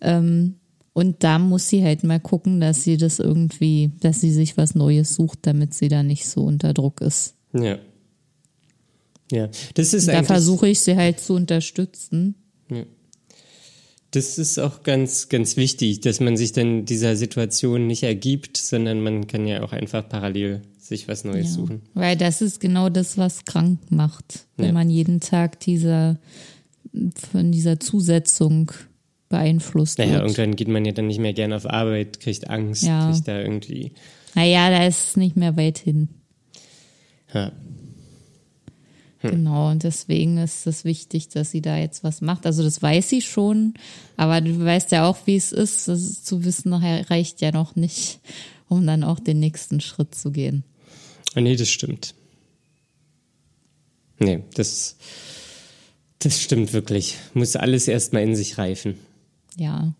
Ähm, und da muss sie halt mal gucken, dass sie das irgendwie, dass sie sich was Neues sucht, damit sie da nicht so unter Druck ist. Ja. Ja, das ist Da versuche ich sie halt zu unterstützen. Das ist auch ganz, ganz wichtig, dass man sich dann dieser Situation nicht ergibt, sondern man kann ja auch einfach parallel sich was Neues Ja. suchen. Weil das ist genau das, was krank macht, wenn Ja. man jeden Tag dieser, von dieser Zusetzung beeinflusst Naja, wird. irgendwann geht man ja dann nicht mehr gerne auf Arbeit, kriegt Angst, Ja. kriegt da irgendwie. Naja, da ist es nicht mehr weit hin. Ja. Hm. Genau, und deswegen ist es wichtig, dass sie da jetzt was macht. Also das weiß sie schon, aber du weißt ja auch, wie es ist. Das zu wissen reicht ja noch nicht, um dann auch den nächsten Schritt zu gehen. Ah, nee, das stimmt. Nee, das, das stimmt wirklich. Muss alles erstmal in sich reifen. Ja.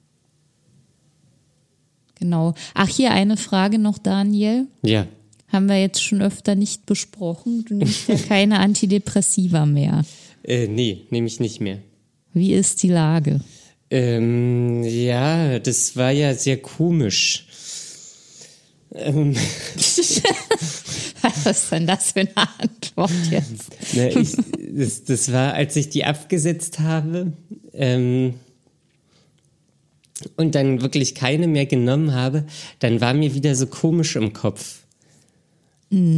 Genau. Ach, hier eine Frage noch, Daniel. Ja. Haben wir jetzt schon öfter nicht besprochen. Du nimmst ja [laughs] keine Antidepressiva mehr. Äh, nee, nehme ich nicht mehr. Wie ist die Lage? Ähm, ja, das war ja sehr komisch. Ähm, [laughs] Was ist denn das für eine Antwort jetzt? na, ich, das, das war, als ich die abgesetzt habe ähm, und dann wirklich keine mehr genommen habe, dann war mir wieder so komisch im Kopf.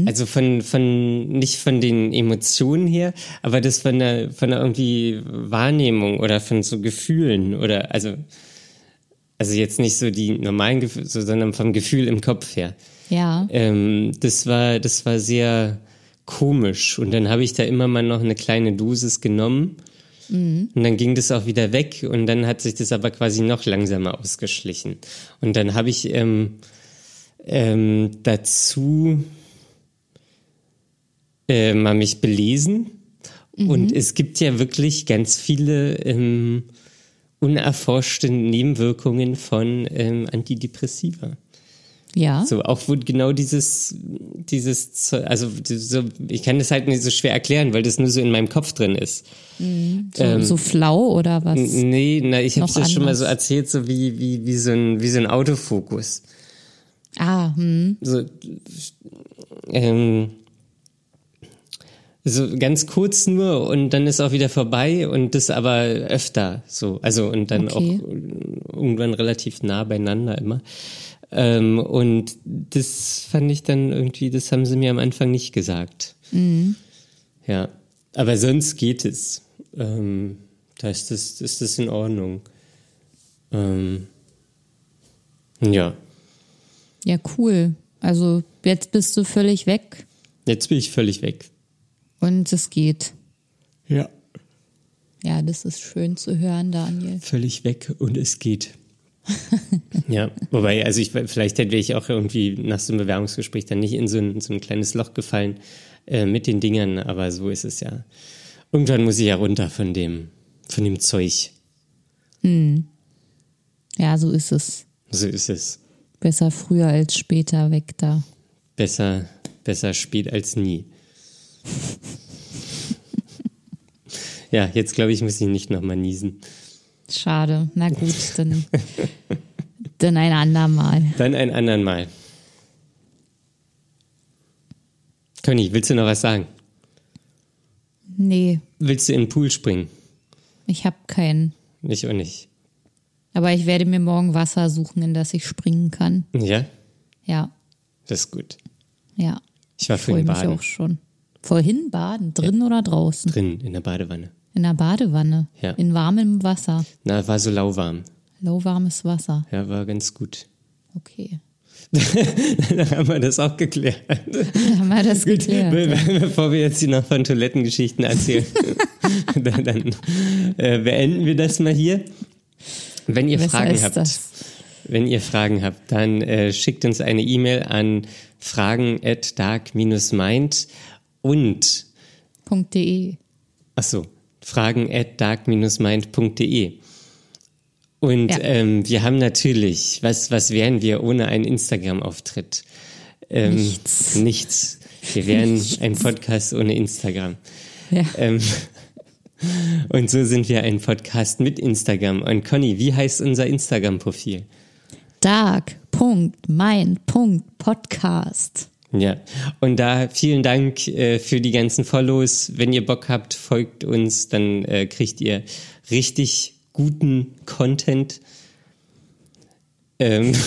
Also von, von, nicht von den Emotionen her, aber das von der, von der irgendwie Wahrnehmung oder von so Gefühlen oder, also, also jetzt nicht so die normalen Gefühle, so, sondern vom Gefühl im Kopf her. Ja. Ähm, das war, das war sehr komisch. Und dann habe ich da immer mal noch eine kleine Dosis genommen. Und dann ging das auch wieder weg. Und dann hat sich das aber quasi noch langsamer ausgeschlichen. Und dann habe ich ähm, ähm, dazu äh, mal mich belesen. Und es gibt ja wirklich ganz viele ähm, unerforschte Nebenwirkungen von ähm, Antidepressiva. Ja. So, auch wo genau dieses, dieses, also so, ich kann das halt nicht so schwer erklären, weil das nur so in meinem Kopf drin ist. So, so flau oder was? Nee, na, ich habe das schon mal anders. so erzählt, so wie, wie, wie, so ein, wie so ein Autofokus. Ah, hm. So, ähm, so ganz kurz nur und dann ist auch wieder vorbei und das aber öfter so. Also und dann Okay. auch irgendwann relativ nah beieinander immer. Ähm, und das fand ich dann irgendwie, das haben sie mir am Anfang nicht gesagt. Ja, aber sonst geht es. Ähm, da ist das, ist das in Ordnung. Ähm, ja, Ja, cool. Also jetzt bist du völlig weg jetzt bin ich völlig weg. Und es geht. Ja. Ja, das ist schön zu hören, Daniel. völlig weg und es geht. [laughs] ja, wobei, also ich, vielleicht hätte ich auch irgendwie nach so einem Bewerbungsgespräch dann nicht in so ein, so ein kleines Loch gefallen äh, mit den Dingern, aber so ist es ja. Irgendwann muss ich ja runter von dem, von dem Zeug. Ja, so ist es. So ist es. Besser früher als später weg da. Besser, besser spät als nie. [laughs] ja, jetzt glaube ich, muss ich nicht nochmal niesen. Schade. Na gut, dann, [laughs] dann ein andermal. Dann ein andern Mal. Conny, willst du noch was sagen? Nee, Willst du in den Pool springen? ich habe keinen. Ich auch nicht. Aber ich werde mir morgen Wasser suchen, in das ich springen kann. Ja, Ja, das ist gut. ja. Ich war Freue vorhin mich baden. auch schon. Vorhin baden, drin oder draußen? Drin, in der Badewanne. In der Badewanne. Ja. In warmem Wasser. Na, war so lauwarm. Lauwarmes Wasser. Ja, war ganz gut. Okay. [laughs] Dann haben wir das auch geklärt. Dann haben wir das geklärt. Be be bevor wir jetzt hier noch von Toilettengeschichten erzählen, [laughs] dann, dann äh, beenden wir das mal hier. Wenn ihr Besser Fragen habt, das. wenn ihr Fragen habt, dann äh, schickt uns eine E-Mail an fragen at dark-mind und .de. ach so, fragen at dark-mind.de. Und ja. ähm, wir haben natürlich, was, was wären wir ohne einen Instagram-Auftritt? Ähm, nichts. Nichts. Wir wären [laughs] nichts. ein Podcast ohne Instagram. Ja. Ähm, [laughs] und so sind wir ein Podcast mit Instagram. Und Conny, wie heißt unser Instagram-Profil? Dark.mein.podcast. Ja, und da vielen Dank äh, für die ganzen Follows. Wenn ihr Bock habt, folgt uns, dann äh, kriegt ihr richtig guten Content. Ähm. [laughs]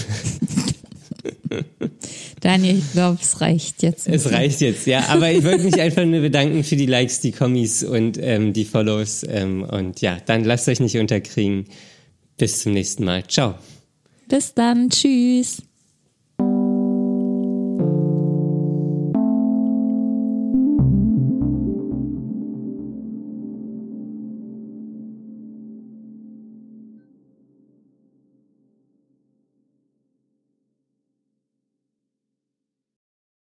Daniel, ich glaube, es reicht jetzt. Es reicht jetzt, ja. Aber ich wollte mich einfach nur bedanken für die Likes, die Kommis und ähm, die Follows. Ähm, und ja, dann lasst euch nicht unterkriegen. Bis zum nächsten Mal. Ciao. Bis dann. Tschüss.